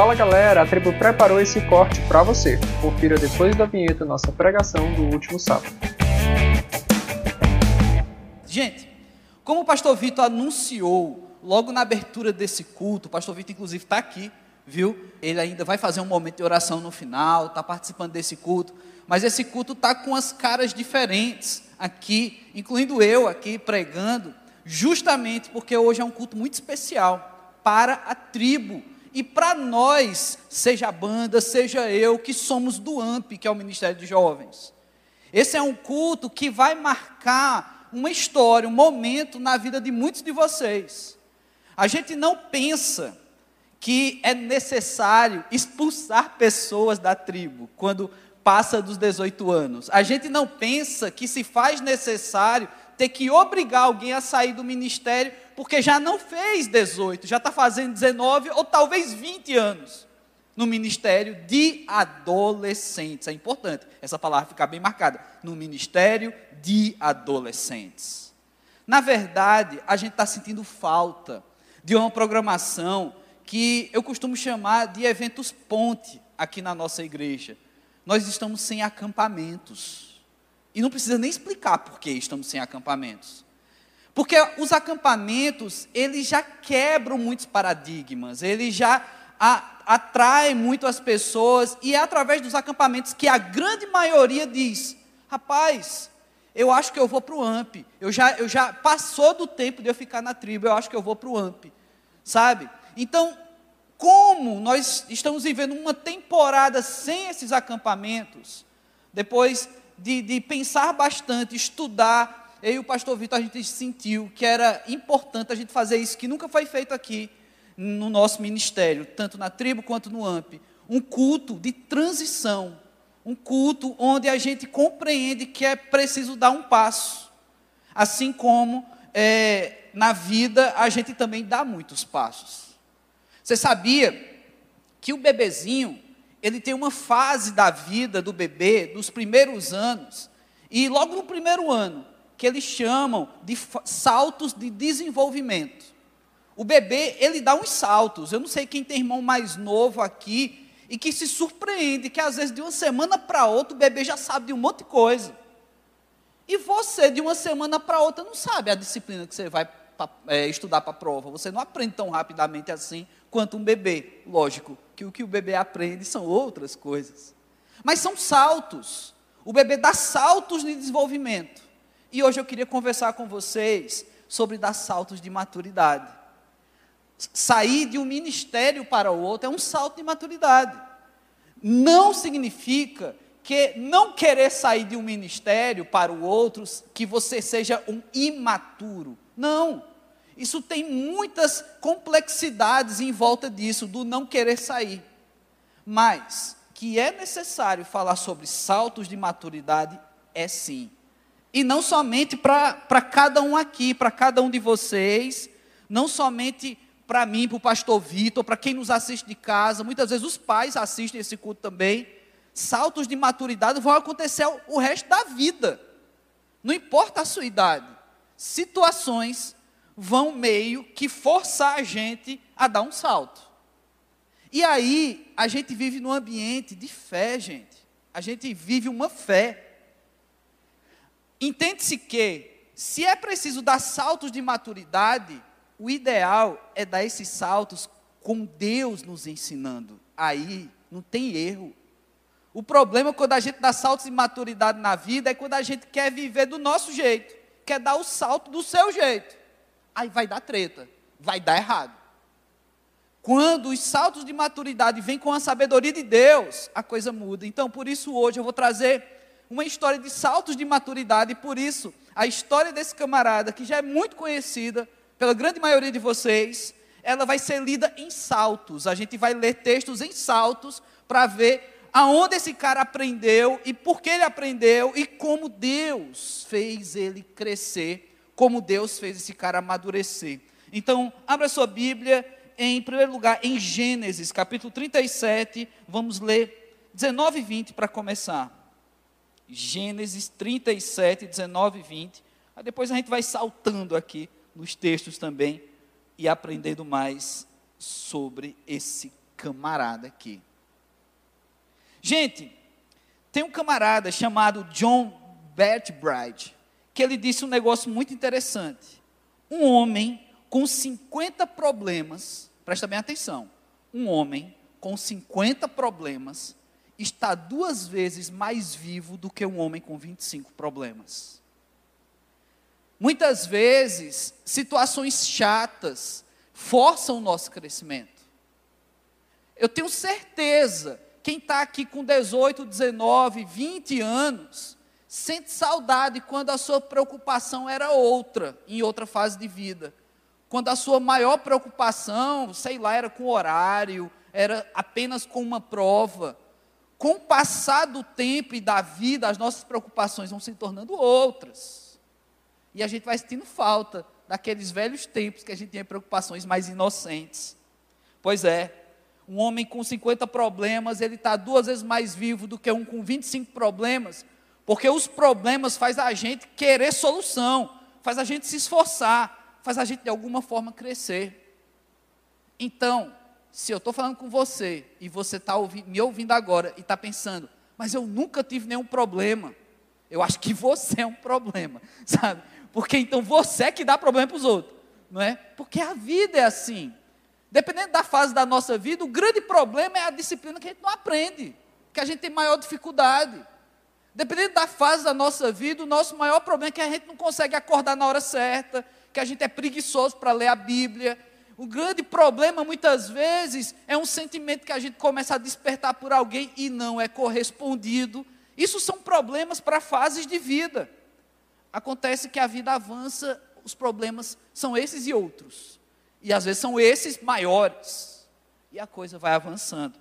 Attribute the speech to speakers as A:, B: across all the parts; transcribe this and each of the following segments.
A: Fala galera, a tribo preparou esse corte para você. Confira depois da vinheta nossa pregação do último sábado.
B: Gente, como o pastor Vitor anunciou logo na abertura desse culto, o pastor Vitor inclusive está aqui, viu? Ele ainda vai fazer um momento de oração no final, está participando desse culto, mas esse culto está com as caras diferentes aqui, incluindo eu aqui pregando, justamente porque hoje é um culto muito especial para a tribo e para nós, seja a banda, seja eu, que somos do AMP, que é o Ministério de Jovens. Esse é um culto que vai marcar uma história, um momento na vida de muitos de vocês. A gente não pensa que é necessário expulsar pessoas da tribo quando passa dos 18 anos. A gente não pensa que se faz necessário ter que obrigar alguém a sair do ministério porque já não fez 18, já está fazendo 19 ou talvez 20 anos no ministério de adolescentes. É importante essa palavra ficar bem marcada. No ministério de adolescentes. Na verdade, a gente está sentindo falta de uma programação que eu costumo chamar de eventos ponte aqui na nossa igreja. Nós estamos sem acampamentos. E não precisa nem explicar por que estamos sem acampamentos. Porque os acampamentos, eles já quebram muitos paradigmas, eles já atraem muito as pessoas, e é através dos acampamentos que a grande maioria diz: rapaz, eu acho que eu vou para o AMP, eu já, eu já passou do tempo de eu ficar na tribo, eu acho que eu vou para o AMP, sabe? Então, como nós estamos vivendo uma temporada sem esses acampamentos, depois de, de pensar bastante, estudar, eu e o pastor Vitor, a gente sentiu que era importante a gente fazer isso, que nunca foi feito aqui no nosso ministério, tanto na tribo quanto no AMP. Um culto de transição, um culto onde a gente compreende que é preciso dar um passo. Assim como é, na vida a gente também dá muitos passos. Você sabia que o bebezinho, ele tem uma fase da vida do bebê, dos primeiros anos, e logo no primeiro ano, que eles chamam de saltos de desenvolvimento. O bebê, ele dá uns saltos. Eu não sei quem tem irmão mais novo aqui e que se surpreende que às vezes de uma semana para outra o bebê já sabe de um monte de coisa. E você, de uma semana para outra, não sabe a disciplina que você vai pra, é, estudar para a prova. Você não aprende tão rapidamente assim quanto um bebê. Lógico que o que o bebê aprende são outras coisas. Mas são saltos. O bebê dá saltos de desenvolvimento. E hoje eu queria conversar com vocês sobre dar saltos de maturidade. Sair de um ministério para o outro é um salto de maturidade. Não significa que não querer sair de um ministério para o outro, que você seja um imaturo. Não. Isso tem muitas complexidades em volta disso, do não querer sair. Mas que é necessário falar sobre saltos de maturidade, é sim. E não somente para cada um aqui, para cada um de vocês, não somente para mim, para o pastor Vitor, para quem nos assiste de casa, muitas vezes os pais assistem esse culto também. Saltos de maturidade vão acontecer o resto da vida, não importa a sua idade. Situações vão meio que forçar a gente a dar um salto. E aí, a gente vive num ambiente de fé, gente. A gente vive uma fé. Entende-se que, se é preciso dar saltos de maturidade, o ideal é dar esses saltos com Deus nos ensinando. Aí não tem erro. O problema quando a gente dá saltos de maturidade na vida é quando a gente quer viver do nosso jeito, quer dar o salto do seu jeito aí vai dar treta, vai dar errado. Quando os saltos de maturidade vêm com a sabedoria de Deus, a coisa muda. Então, por isso, hoje eu vou trazer uma história de saltos de maturidade, e por isso, a história desse camarada, que já é muito conhecida pela grande maioria de vocês, ela vai ser lida em saltos. A gente vai ler textos em saltos para ver aonde esse cara aprendeu e por que ele aprendeu e como Deus fez ele crescer como Deus fez esse cara amadurecer. Então, abra sua Bíblia, em primeiro lugar, em Gênesis, capítulo 37, vamos ler 19 e 20 para começar. Gênesis 37, 19 e 20. Aí depois a gente vai saltando aqui nos textos também e aprendendo mais sobre esse camarada aqui. Gente, tem um camarada chamado John Bertbride, que ele disse um negócio muito interessante. Um homem com 50 problemas, presta bem atenção, um homem com 50 problemas está duas vezes mais vivo do que um homem com 25 problemas. Muitas vezes, situações chatas forçam o nosso crescimento. Eu tenho certeza, quem está aqui com 18, 19, 20 anos, sente saudade quando a sua preocupação era outra, em outra fase de vida. Quando a sua maior preocupação, sei lá, era com horário, era apenas com uma prova. Com o passar do tempo e da vida, as nossas preocupações vão se tornando outras. E a gente vai sentindo falta daqueles velhos tempos que a gente tinha preocupações mais inocentes. Pois é, um homem com 50 problemas, ele está duas vezes mais vivo do que um com 25 problemas, porque os problemas faz a gente querer solução, faz a gente se esforçar, faz a gente de alguma forma crescer. Então, se eu estou falando com você e você está me ouvindo agora e está pensando, mas eu nunca tive nenhum problema, eu acho que você é um problema, sabe? Porque então você é que dá problema para os outros, não é? Porque a vida é assim. Dependendo da fase da nossa vida, o grande problema é a disciplina que a gente não aprende, que a gente tem maior dificuldade. Dependendo da fase da nossa vida, o nosso maior problema é que a gente não consegue acordar na hora certa, que a gente é preguiçoso para ler a Bíblia, o grande problema, muitas vezes, é um sentimento que a gente começa a despertar por alguém e não é correspondido. Isso são problemas para fases de vida. Acontece que a vida avança, os problemas são esses e outros. E às vezes são esses maiores. E a coisa vai avançando.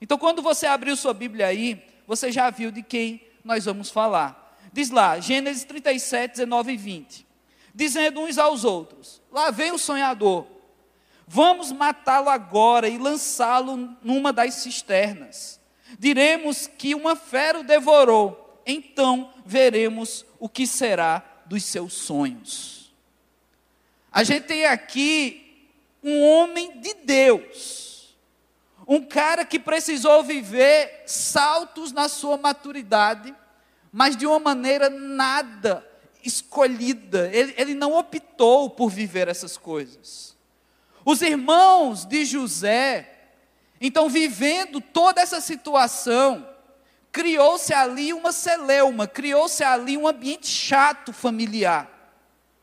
B: Então, quando você abriu sua Bíblia aí, você já viu de quem nós vamos falar. Diz lá, Gênesis 37, 19 e 20. Dizendo uns aos outros: Lá vem o sonhador Vamos matá-lo agora e lançá-lo numa das cisternas. Diremos que uma fera o devorou, então veremos o que será dos seus sonhos. A gente tem aqui um homem de Deus, um cara que precisou viver saltos na sua maturidade, mas de uma maneira nada escolhida, ele, ele não optou por viver essas coisas. Os irmãos de José, então vivendo toda essa situação, criou-se ali uma celeuma, criou-se ali um ambiente chato familiar.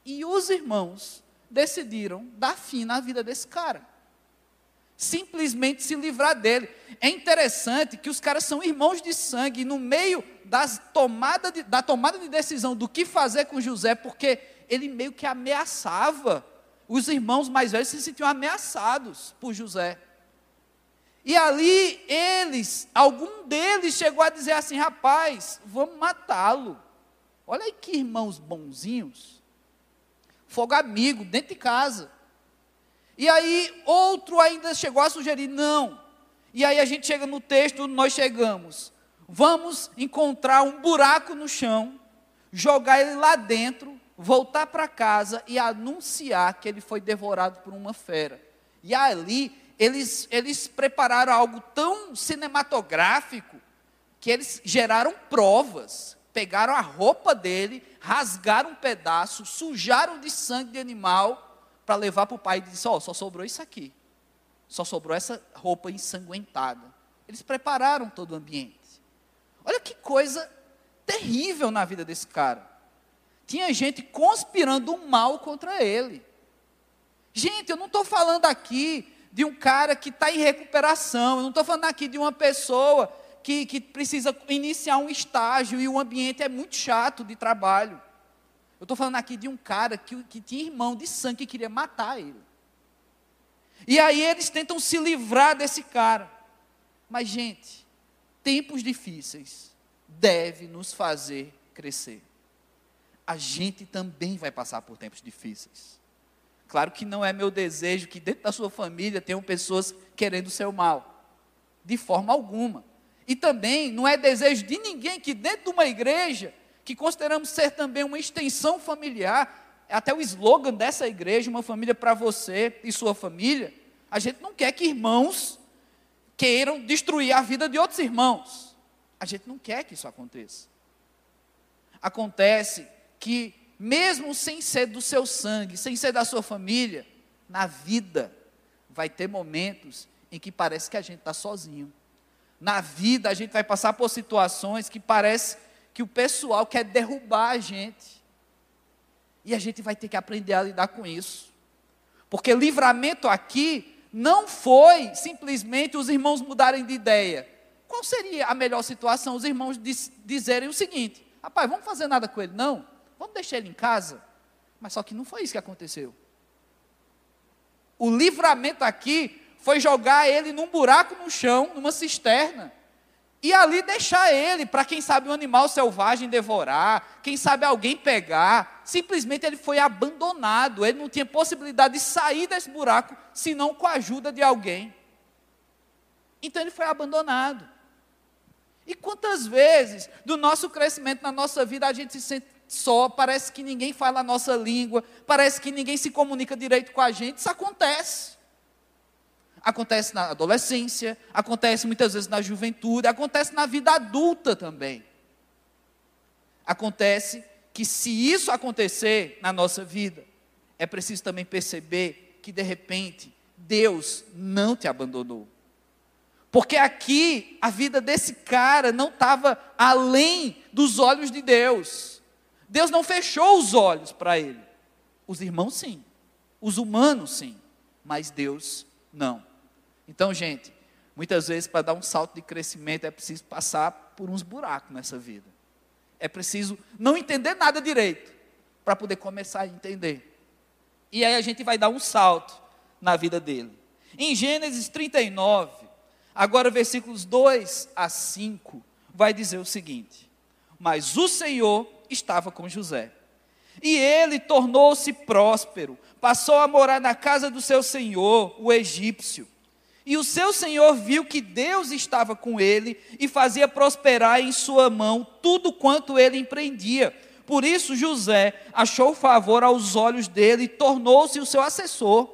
B: E os irmãos decidiram dar fim na vida desse cara. Simplesmente se livrar dele. É interessante que os caras são irmãos de sangue, e no meio das tomada de, da tomada de decisão do que fazer com José, porque ele meio que ameaçava os irmãos mais velhos se sentiam ameaçados por José. E ali eles, algum deles chegou a dizer assim: rapaz, vamos matá-lo. Olha aí que irmãos bonzinhos. Fogo amigo, dentro de casa. E aí outro ainda chegou a sugerir: não. E aí a gente chega no texto, nós chegamos. Vamos encontrar um buraco no chão, jogar ele lá dentro voltar para casa e anunciar que ele foi devorado por uma fera. E ali eles, eles prepararam algo tão cinematográfico que eles geraram provas. Pegaram a roupa dele, rasgaram um pedaço, sujaram de sangue de animal para levar para o pai e disse: Ó, oh, só sobrou isso aqui. Só sobrou essa roupa ensanguentada. Eles prepararam todo o ambiente. Olha que coisa terrível na vida desse cara tinha gente conspirando mal contra ele. Gente, eu não estou falando aqui de um cara que está em recuperação, eu não estou falando aqui de uma pessoa que, que precisa iniciar um estágio e o ambiente é muito chato de trabalho. Eu estou falando aqui de um cara que, que tinha irmão de sangue que queria matar ele. E aí eles tentam se livrar desse cara. Mas, gente, tempos difíceis devem nos fazer crescer a gente também vai passar por tempos difíceis. Claro que não é meu desejo que dentro da sua família tenham pessoas querendo o seu mal, de forma alguma. E também não é desejo de ninguém que dentro de uma igreja, que consideramos ser também uma extensão familiar, é até o slogan dessa igreja, uma família para você e sua família, a gente não quer que irmãos queiram destruir a vida de outros irmãos. A gente não quer que isso aconteça. Acontece que, mesmo sem ser do seu sangue, sem ser da sua família, na vida vai ter momentos em que parece que a gente está sozinho. Na vida a gente vai passar por situações que parece que o pessoal quer derrubar a gente. E a gente vai ter que aprender a lidar com isso. Porque livramento aqui não foi simplesmente os irmãos mudarem de ideia. Qual seria a melhor situação? Os irmãos diz, dizerem o seguinte: rapaz, vamos fazer nada com ele? Não, vamos deixar ele em casa. Mas só que não foi isso que aconteceu. O livramento aqui foi jogar ele num buraco no chão, numa cisterna, e ali deixar ele para quem sabe um animal selvagem devorar, quem sabe alguém pegar. Simplesmente ele foi abandonado, ele não tinha possibilidade de sair desse buraco senão com a ajuda de alguém. Então ele foi abandonado. E quantas vezes do nosso crescimento na nossa vida a gente se sente só, parece que ninguém fala a nossa língua, parece que ninguém se comunica direito com a gente, isso acontece acontece na adolescência, acontece muitas vezes na juventude, acontece na vida adulta também. Acontece que se isso acontecer na nossa vida, é preciso também perceber que de repente Deus não te abandonou. Porque aqui a vida desse cara não estava além dos olhos de Deus. Deus não fechou os olhos para ele. Os irmãos sim, os humanos sim, mas Deus não. Então, gente, muitas vezes para dar um salto de crescimento é preciso passar por uns buracos nessa vida. É preciso não entender nada direito para poder começar a entender. E aí a gente vai dar um salto na vida dele. Em Gênesis 39, agora versículos 2 a 5, vai dizer o seguinte: Mas o Senhor estava com José. E ele tornou-se próspero, passou a morar na casa do seu senhor, o egípcio. E o seu senhor viu que Deus estava com ele e fazia prosperar em sua mão tudo quanto ele empreendia. Por isso José achou favor aos olhos dele e tornou-se o seu assessor.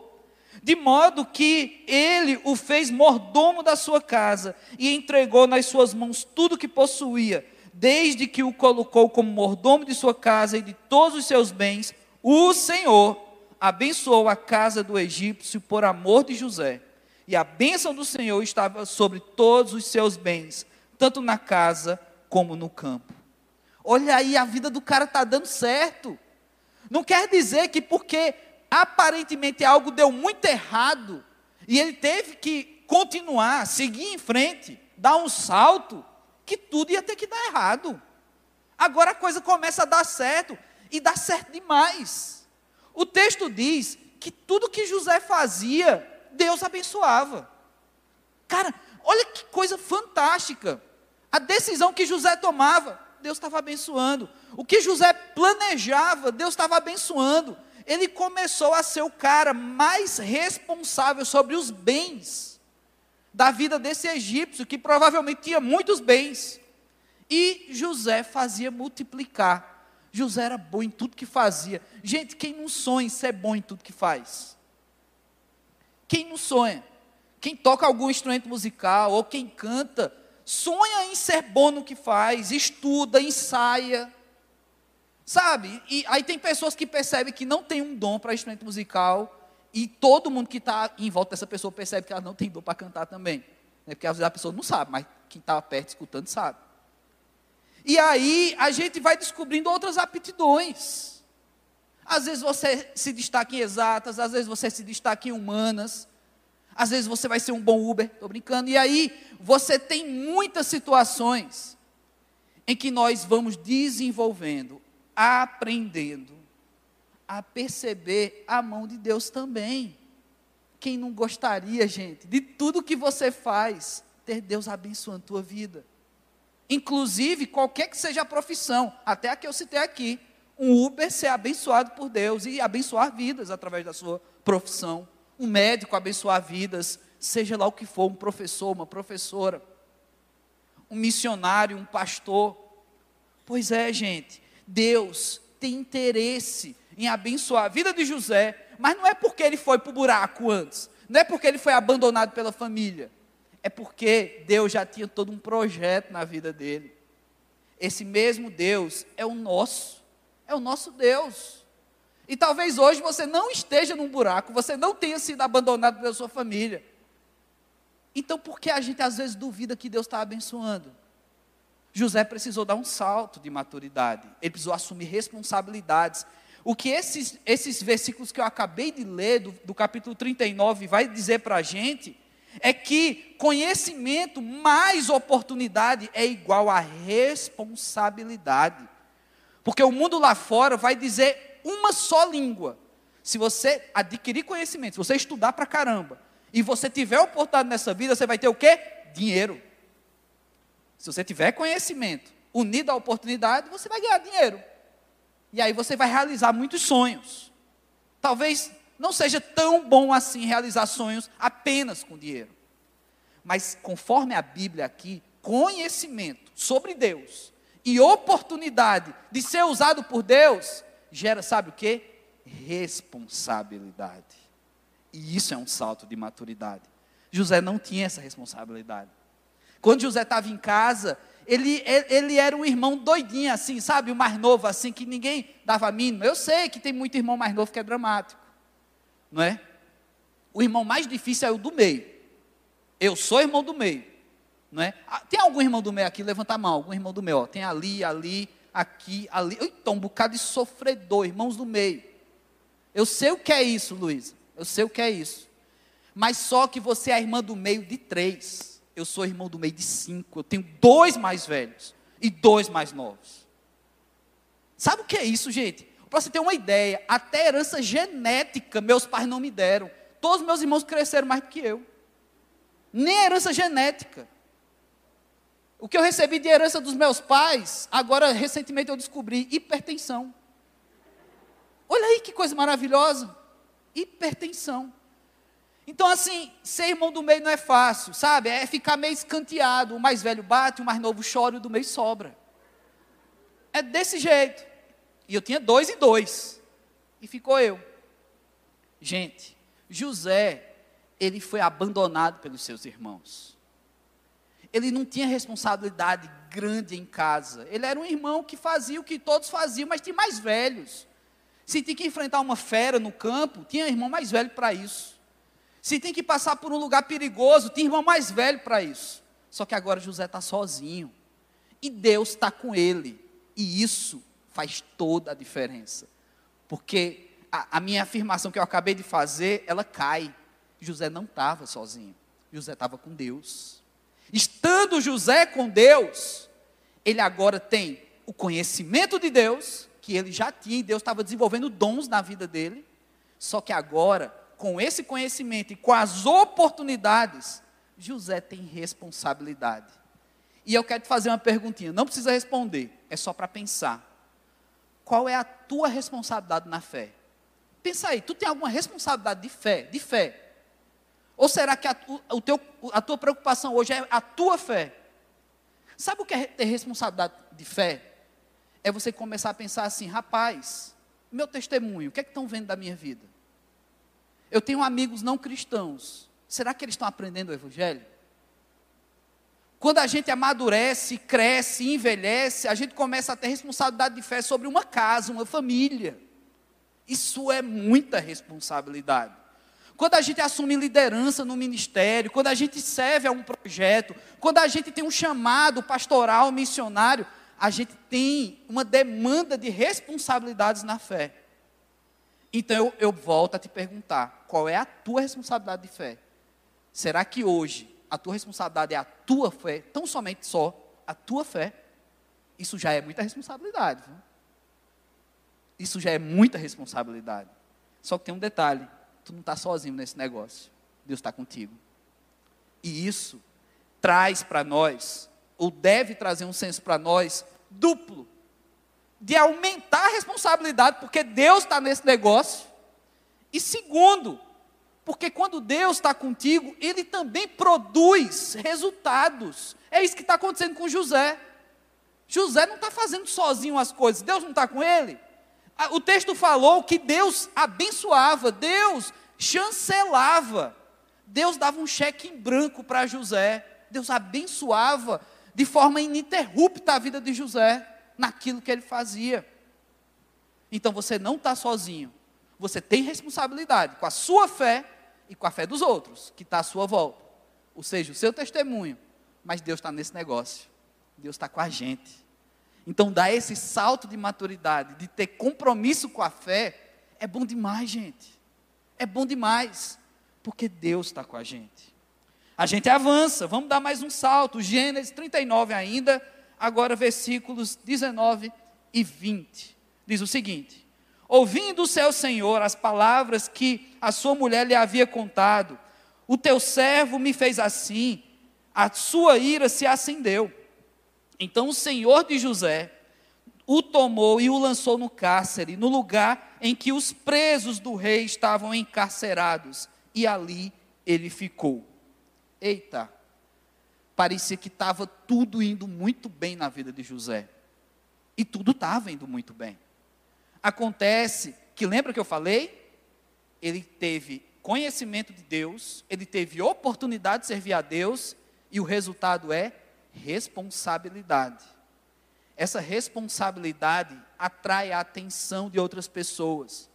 B: De modo que ele o fez mordomo da sua casa e entregou nas suas mãos tudo que possuía, desde que o colocou como mordomo de sua casa e de todos os seus bens. O Senhor abençoou a casa do egípcio por amor de José e a bênção do Senhor estava sobre todos os seus bens, tanto na casa como no campo. Olha aí, a vida do cara está dando certo. Não quer dizer que porque aparentemente algo deu muito errado e ele teve que continuar, seguir em frente, dar um salto, que tudo ia ter que dar errado. Agora a coisa começa a dar certo e dá certo demais. O texto diz que tudo que José fazia Deus abençoava. Cara, olha que coisa fantástica. A decisão que José tomava, Deus estava abençoando. O que José planejava, Deus estava abençoando. Ele começou a ser o cara mais responsável sobre os bens da vida desse egípcio, que provavelmente tinha muitos bens. E José fazia multiplicar. José era bom em tudo que fazia. Gente, quem não sonha ser bom em tudo que faz? Quem não sonha? Quem toca algum instrumento musical ou quem canta, sonha em ser bom no que faz, estuda, ensaia. Sabe? E aí tem pessoas que percebem que não tem um dom para instrumento musical e todo mundo que está em volta dessa pessoa percebe que ela não tem dom para cantar também. Né? Porque às vezes a pessoa não sabe, mas quem está perto escutando sabe. E aí a gente vai descobrindo outras aptidões. Às vezes você se destaca em exatas, às vezes você se destaca em humanas, às vezes você vai ser um bom Uber, estou brincando. E aí você tem muitas situações em que nós vamos desenvolvendo, aprendendo a perceber a mão de Deus também. Quem não gostaria, gente, de tudo que você faz, ter Deus abençoando a tua vida. Inclusive, qualquer que seja a profissão, até a que eu citei aqui um Uber ser abençoado por Deus e abençoar vidas através da sua profissão. Um médico abençoar vidas, seja lá o que for, um professor, uma professora, um missionário, um pastor. Pois é, gente, Deus tem interesse em abençoar a vida de José, mas não é porque ele foi para o buraco antes, não é porque ele foi abandonado pela família, é porque Deus já tinha todo um projeto na vida dele. Esse mesmo Deus é o nosso, é o nosso Deus. E talvez hoje você não esteja num buraco, você não tenha sido abandonado pela sua família. Então, por que a gente às vezes duvida que Deus está abençoando? José precisou dar um salto de maturidade, ele precisou assumir responsabilidades. O que esses, esses versículos que eu acabei de ler, do, do capítulo 39, vai dizer para a gente, é que conhecimento mais oportunidade é igual a responsabilidade. Porque o mundo lá fora vai dizer uma só língua. Se você adquirir conhecimento, se você estudar para caramba, e você tiver oportunidade nessa vida, você vai ter o quê? Dinheiro. Se você tiver conhecimento unido à oportunidade, você vai ganhar dinheiro. E aí você vai realizar muitos sonhos. Talvez não seja tão bom assim realizar sonhos apenas com dinheiro. Mas conforme a Bíblia aqui, conhecimento sobre Deus e oportunidade de ser usado por Deus gera, sabe o que? Responsabilidade. E isso é um salto de maturidade. José não tinha essa responsabilidade. Quando José estava em casa, ele, ele era um irmão doidinho, assim, sabe? O mais novo, assim, que ninguém dava mínimo. Eu sei que tem muito irmão mais novo que é dramático, não é? O irmão mais difícil é o do meio. Eu sou irmão do meio, não é? Ah, tem algum irmão do meio aqui? Levanta a mão, algum irmão do meio. Ó. Tem ali, ali, aqui, ali. Então, um bocado de sofredor, irmãos do meio. Eu sei o que é isso, Luísa. Eu sei o que é isso. Mas só que você é a irmã do meio de três eu sou irmão do meio de cinco, eu tenho dois mais velhos e dois mais novos. Sabe o que é isso, gente? Para você ter uma ideia, até herança genética meus pais não me deram. Todos meus irmãos cresceram mais do que eu. Nem herança genética. O que eu recebi de herança dos meus pais, agora recentemente eu descobri hipertensão. Olha aí que coisa maravilhosa. Hipertensão. Então, assim, ser irmão do meio não é fácil, sabe? É ficar meio escanteado. O mais velho bate, o mais novo chora e o do meio sobra. É desse jeito. E eu tinha dois e dois. E ficou eu. Gente, José, ele foi abandonado pelos seus irmãos. Ele não tinha responsabilidade grande em casa. Ele era um irmão que fazia o que todos faziam, mas tinha mais velhos. Se tinha que enfrentar uma fera no campo, tinha irmão mais velho para isso. Se tem que passar por um lugar perigoso, tem irmão mais velho para isso. Só que agora José está sozinho. E Deus está com ele. E isso faz toda a diferença. Porque a, a minha afirmação que eu acabei de fazer, ela cai. José não estava sozinho. José estava com Deus. Estando José com Deus, ele agora tem o conhecimento de Deus, que ele já tinha, e Deus estava desenvolvendo dons na vida dele. Só que agora com esse conhecimento e com as oportunidades, José tem responsabilidade. E eu quero te fazer uma perguntinha, não precisa responder, é só para pensar. Qual é a tua responsabilidade na fé? Pensa aí, tu tem alguma responsabilidade de fé? De fé? Ou será que a, o teu, a tua preocupação hoje é a tua fé? Sabe o que é ter responsabilidade de fé? É você começar a pensar assim, rapaz, meu testemunho, o que é que estão vendo da minha vida? Eu tenho amigos não cristãos. Será que eles estão aprendendo o Evangelho? Quando a gente amadurece, cresce, envelhece, a gente começa a ter responsabilidade de fé sobre uma casa, uma família. Isso é muita responsabilidade. Quando a gente assume liderança no ministério, quando a gente serve a um projeto, quando a gente tem um chamado pastoral, missionário, a gente tem uma demanda de responsabilidades na fé. Então eu, eu volto a te perguntar: qual é a tua responsabilidade de fé? Será que hoje a tua responsabilidade é a tua fé, tão somente só a tua fé? Isso já é muita responsabilidade. Viu? Isso já é muita responsabilidade. Só que tem um detalhe: tu não está sozinho nesse negócio. Deus está contigo. E isso traz para nós, ou deve trazer um senso para nós, duplo de aumentar a responsabilidade, porque Deus está nesse negócio. E segundo, porque quando Deus está contigo, Ele também produz resultados. É isso que está acontecendo com José. José não está fazendo sozinho as coisas, Deus não está com ele. O texto falou que Deus abençoava, Deus chancelava. Deus dava um cheque em branco para José. Deus abençoava de forma ininterrupta a vida de José naquilo que ele fazia. Então você não está sozinho. Você tem responsabilidade com a sua fé e com a fé dos outros, que está à sua volta. Ou seja, o seu testemunho. Mas Deus está nesse negócio. Deus está com a gente. Então, dar esse salto de maturidade, de ter compromisso com a fé, é bom demais, gente. É bom demais. Porque Deus está com a gente. A gente avança, vamos dar mais um salto. Gênesis 39 ainda, agora versículos 19 e 20. Diz o seguinte: Ouvindo o seu Senhor as palavras que a sua mulher lhe havia contado, o teu servo me fez assim, a sua ira se acendeu. Então o Senhor de José o tomou e o lançou no cárcere, no lugar em que os presos do rei estavam encarcerados, e ali ele ficou. Eita, parecia que estava tudo indo muito bem na vida de José. E tudo estava indo muito bem. Acontece que, lembra que eu falei? Ele teve conhecimento de Deus, ele teve oportunidade de servir a Deus, e o resultado é responsabilidade. Essa responsabilidade atrai a atenção de outras pessoas.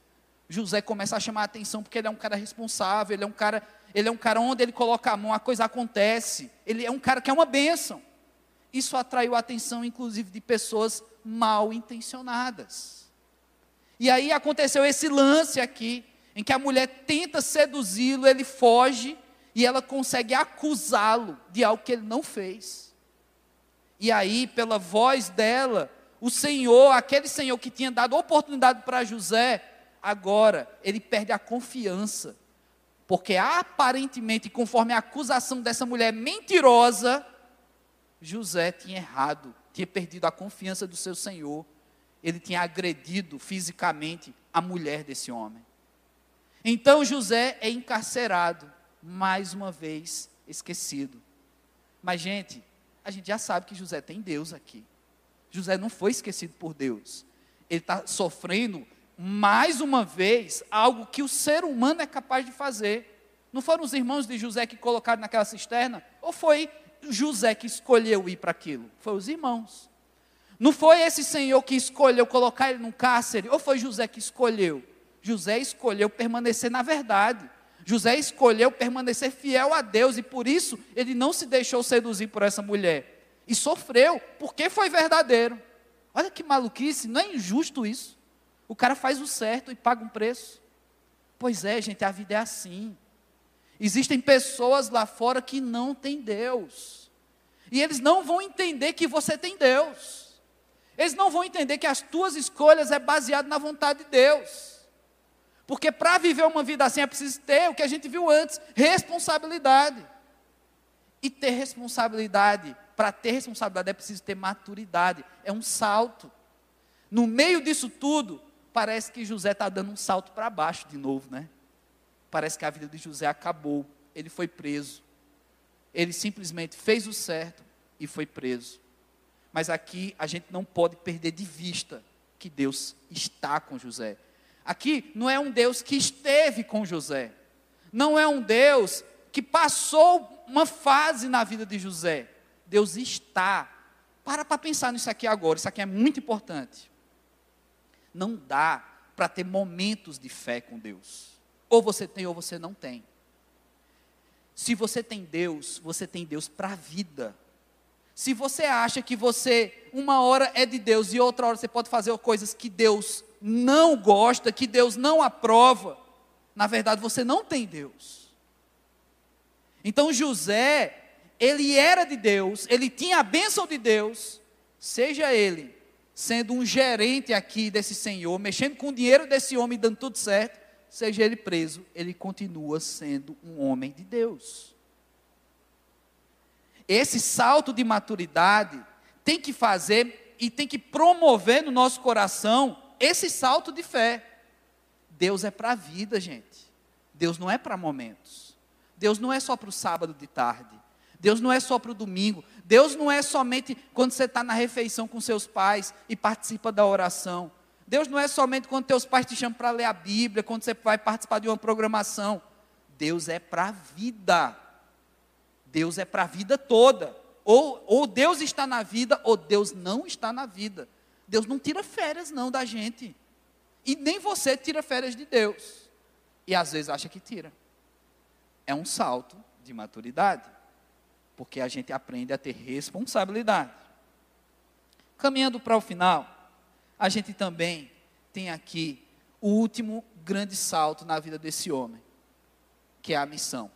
B: José começa a chamar a atenção porque ele é um cara responsável, ele é um cara, ele é um cara onde ele coloca a mão, a coisa acontece. Ele é um cara que é uma bênção. Isso atraiu a atenção, inclusive, de pessoas mal intencionadas. E aí aconteceu esse lance aqui, em que a mulher tenta seduzi-lo, ele foge e ela consegue acusá-lo de algo que ele não fez. E aí, pela voz dela, o Senhor, aquele Senhor que tinha dado oportunidade para José, agora ele perde a confiança. Porque aparentemente, conforme a acusação dessa mulher mentirosa, José tinha errado, tinha perdido a confiança do seu Senhor. Ele tinha agredido fisicamente a mulher desse homem. Então José é encarcerado, mais uma vez esquecido. Mas, gente, a gente já sabe que José tem Deus aqui. José não foi esquecido por Deus. Ele está sofrendo, mais uma vez, algo que o ser humano é capaz de fazer. Não foram os irmãos de José que colocaram naquela cisterna? Ou foi José que escolheu ir para aquilo? Foi os irmãos. Não foi esse senhor que escolheu colocar ele num cárcere? Ou foi José que escolheu? José escolheu permanecer na verdade. José escolheu permanecer fiel a Deus e por isso ele não se deixou seduzir por essa mulher. E sofreu, porque foi verdadeiro. Olha que maluquice, não é injusto isso. O cara faz o certo e paga um preço. Pois é, gente, a vida é assim. Existem pessoas lá fora que não têm Deus. E eles não vão entender que você tem Deus. Eles não vão entender que as tuas escolhas é baseado na vontade de Deus. Porque para viver uma vida assim é preciso ter o que a gente viu antes: responsabilidade. E ter responsabilidade, para ter responsabilidade é preciso ter maturidade. É um salto. No meio disso tudo, parece que José está dando um salto para baixo de novo, né? Parece que a vida de José acabou. Ele foi preso. Ele simplesmente fez o certo e foi preso. Mas aqui a gente não pode perder de vista que Deus está com José. Aqui não é um Deus que esteve com José. Não é um Deus que passou uma fase na vida de José. Deus está. Para para pensar nisso aqui agora, isso aqui é muito importante. Não dá para ter momentos de fé com Deus. Ou você tem ou você não tem. Se você tem Deus, você tem Deus para a vida. Se você acha que você, uma hora é de Deus e outra hora você pode fazer coisas que Deus não gosta, que Deus não aprova, na verdade você não tem Deus. Então José, ele era de Deus, ele tinha a bênção de Deus, seja ele sendo um gerente aqui desse senhor, mexendo com o dinheiro desse homem, dando tudo certo, seja ele preso, ele continua sendo um homem de Deus. Esse salto de maturidade tem que fazer e tem que promover no nosso coração esse salto de fé. Deus é para a vida, gente. Deus não é para momentos. Deus não é só para o sábado de tarde. Deus não é só para o domingo. Deus não é somente quando você está na refeição com seus pais e participa da oração. Deus não é somente quando teus pais te chamam para ler a Bíblia, quando você vai participar de uma programação. Deus é para a vida. Deus é para a vida toda. Ou, ou Deus está na vida, ou Deus não está na vida. Deus não tira férias, não, da gente. E nem você tira férias de Deus. E às vezes acha que tira. É um salto de maturidade. Porque a gente aprende a ter responsabilidade. Caminhando para o final, a gente também tem aqui o último grande salto na vida desse homem, que é a missão.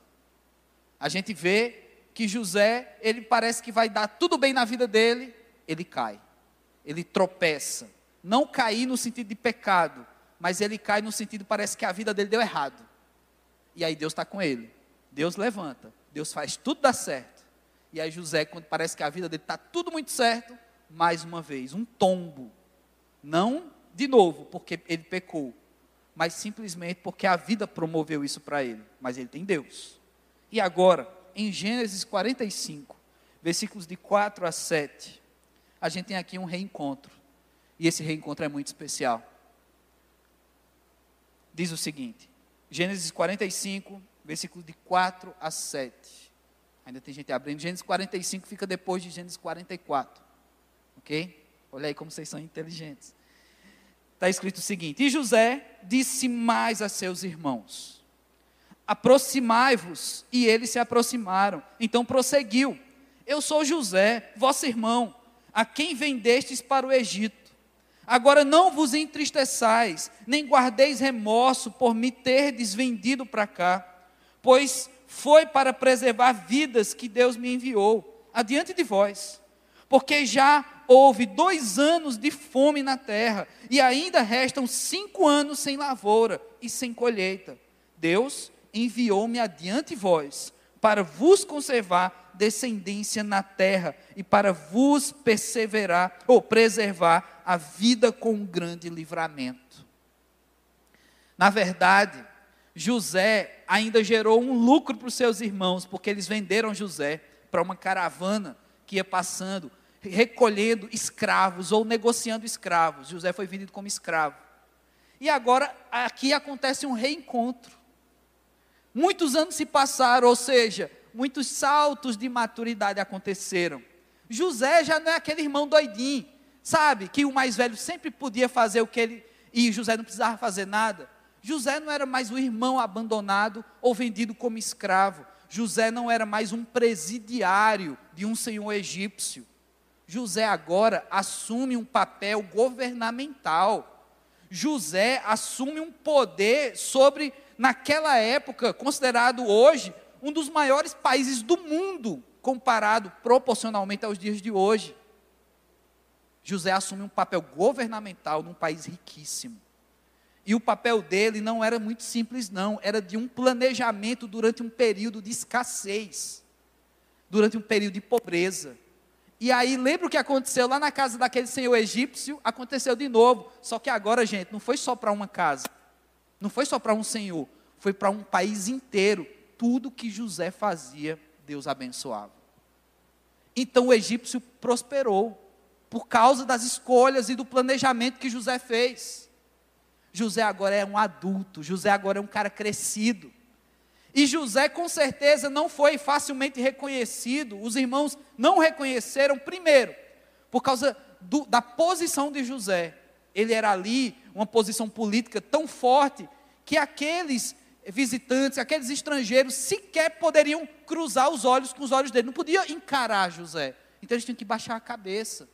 B: A gente vê que José, ele parece que vai dar tudo bem na vida dele, ele cai. Ele tropeça. Não cair no sentido de pecado, mas ele cai no sentido parece que a vida dele deu errado. E aí Deus está com ele. Deus levanta. Deus faz tudo dar certo. E aí José, quando parece que a vida dele está tudo muito certo, mais uma vez, um tombo. Não de novo, porque ele pecou, mas simplesmente porque a vida promoveu isso para ele. Mas ele tem Deus. E agora, em Gênesis 45, versículos de 4 a 7, a gente tem aqui um reencontro. E esse reencontro é muito especial. Diz o seguinte: Gênesis 45, versículos de 4 a 7. Ainda tem gente abrindo. Gênesis 45 fica depois de Gênesis 44. Ok? Olha aí como vocês são inteligentes. Está escrito o seguinte: E José disse mais a seus irmãos: aproximai-vos. E eles se aproximaram. Então prosseguiu: Eu sou José, vosso irmão, a quem vendestes para o Egito. Agora não vos entristeçais, nem guardeis remorso por me terdes vendido para cá, pois foi para preservar vidas que Deus me enviou adiante de vós. Porque já houve dois anos de fome na terra, e ainda restam cinco anos sem lavoura e sem colheita. Deus enviou-me adiante vós, para vos conservar descendência na terra e para vos perseverar ou preservar a vida com um grande livramento. Na verdade, José ainda gerou um lucro para os seus irmãos, porque eles venderam José para uma caravana que ia passando, recolhendo escravos ou negociando escravos. José foi vendido como escravo. E agora aqui acontece um reencontro. Muitos anos se passaram, ou seja, muitos saltos de maturidade aconteceram. José já não é aquele irmão doidinho, sabe? Que o mais velho sempre podia fazer o que ele. E José não precisava fazer nada. José não era mais o irmão abandonado ou vendido como escravo. José não era mais um presidiário de um senhor egípcio. José agora assume um papel governamental. José assume um poder sobre naquela época, considerado hoje um dos maiores países do mundo, comparado proporcionalmente aos dias de hoje. José assume um papel governamental num país riquíssimo. E o papel dele não era muito simples, não, era de um planejamento durante um período de escassez, durante um período de pobreza. E aí, lembra o que aconteceu lá na casa daquele senhor egípcio? Aconteceu de novo, só que agora, gente, não foi só para uma casa. Não foi só para um senhor, foi para um país inteiro. Tudo que José fazia, Deus abençoava. Então o egípcio prosperou por causa das escolhas e do planejamento que José fez. José agora é um adulto, José agora é um cara crescido. E José, com certeza, não foi facilmente reconhecido, os irmãos não reconheceram, primeiro, por causa do, da posição de José. Ele era ali uma posição política tão forte que aqueles visitantes, aqueles estrangeiros sequer poderiam cruzar os olhos com os olhos dele, não podia encarar José. Então eles tinham que baixar a cabeça.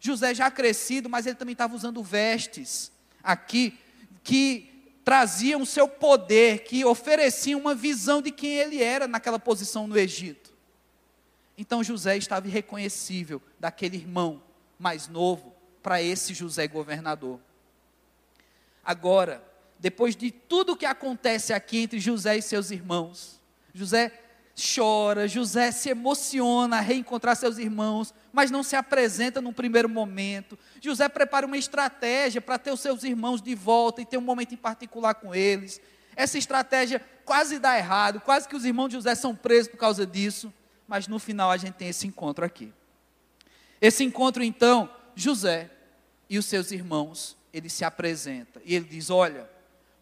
B: José já crescido, mas ele também estava usando vestes aqui que traziam o seu poder, que ofereciam uma visão de quem ele era naquela posição no Egito. Então José estava irreconhecível daquele irmão mais novo para esse José governador. Agora, depois de tudo que acontece aqui entre José e seus irmãos, José chora, José se emociona a reencontrar seus irmãos, mas não se apresenta num primeiro momento. José prepara uma estratégia para ter os seus irmãos de volta e ter um momento em particular com eles. Essa estratégia quase dá errado, quase que os irmãos de José são presos por causa disso, mas no final a gente tem esse encontro aqui. Esse encontro então, José e os seus irmãos ele se apresenta e ele diz: Olha,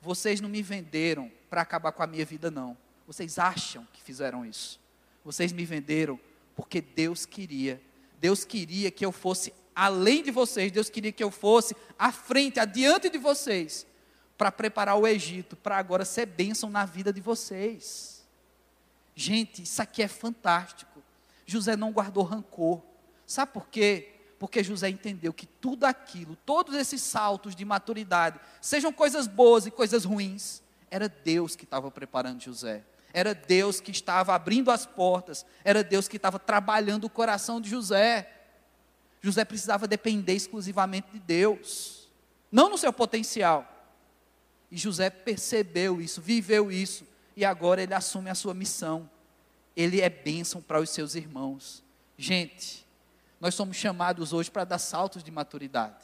B: vocês não me venderam para acabar com a minha vida, não. Vocês acham que fizeram isso? Vocês me venderam porque Deus queria. Deus queria que eu fosse além de vocês, Deus queria que eu fosse à frente, adiante de vocês, para preparar o Egito, para agora ser bênção na vida de vocês. Gente, isso aqui é fantástico. José não guardou rancor. Sabe por quê? Porque José entendeu que tudo aquilo, todos esses saltos de maturidade, sejam coisas boas e coisas ruins, era Deus que estava preparando José. Era Deus que estava abrindo as portas, era Deus que estava trabalhando o coração de José. José precisava depender exclusivamente de Deus, não no seu potencial. E José percebeu isso, viveu isso, e agora ele assume a sua missão. Ele é bênção para os seus irmãos. Gente, nós somos chamados hoje para dar saltos de maturidade.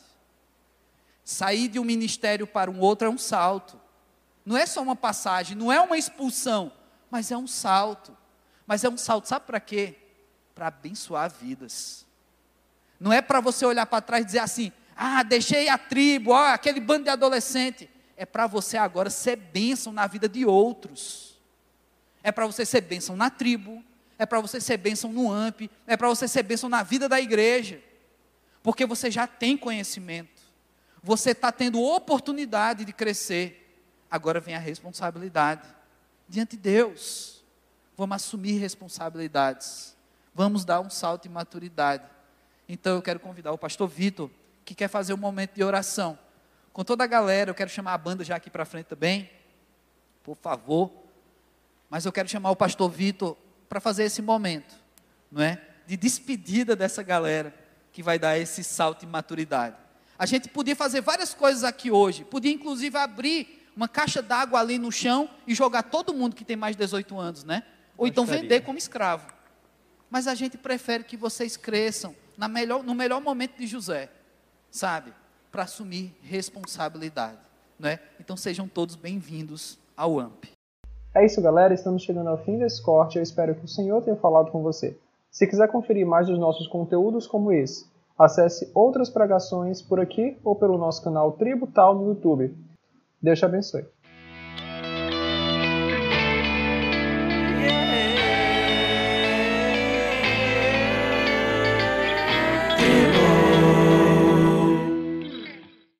B: Sair de um ministério para um outro é um salto. Não é só uma passagem, não é uma expulsão, mas é um salto. Mas é um salto, sabe para quê? Para abençoar vidas. Não é para você olhar para trás e dizer assim: ah, deixei a tribo, ó, aquele bando de adolescente. É para você agora ser bênção na vida de outros. É para você ser bênção na tribo. É para você ser bênção no AMP. É para você ser bênção na vida da igreja. Porque você já tem conhecimento. Você está tendo oportunidade de crescer. Agora vem a responsabilidade. Diante de Deus. Vamos assumir responsabilidades. Vamos dar um salto de maturidade. Então eu quero convidar o pastor Vitor, que quer fazer um momento de oração. Com toda a galera, eu quero chamar a banda já aqui para frente também, por favor. Mas eu quero chamar o pastor Vitor para fazer esse momento, não é? De despedida dessa galera que vai dar esse salto de maturidade. A gente podia fazer várias coisas aqui hoje, podia inclusive abrir uma caixa d'água ali no chão e jogar todo mundo que tem mais de 18 anos, né? Ou então vender como escravo. Mas a gente prefere que vocês cresçam na melhor, no melhor momento de José, sabe? Para assumir responsabilidade, né? Então sejam todos bem-vindos ao AMP.
A: É isso, galera. Estamos chegando ao fim desse corte. Eu espero que o Senhor tenha falado com você. Se quiser conferir mais dos nossos conteúdos como esse, acesse outras pregações por aqui ou pelo nosso canal Tributal no YouTube. Deus te abençoe.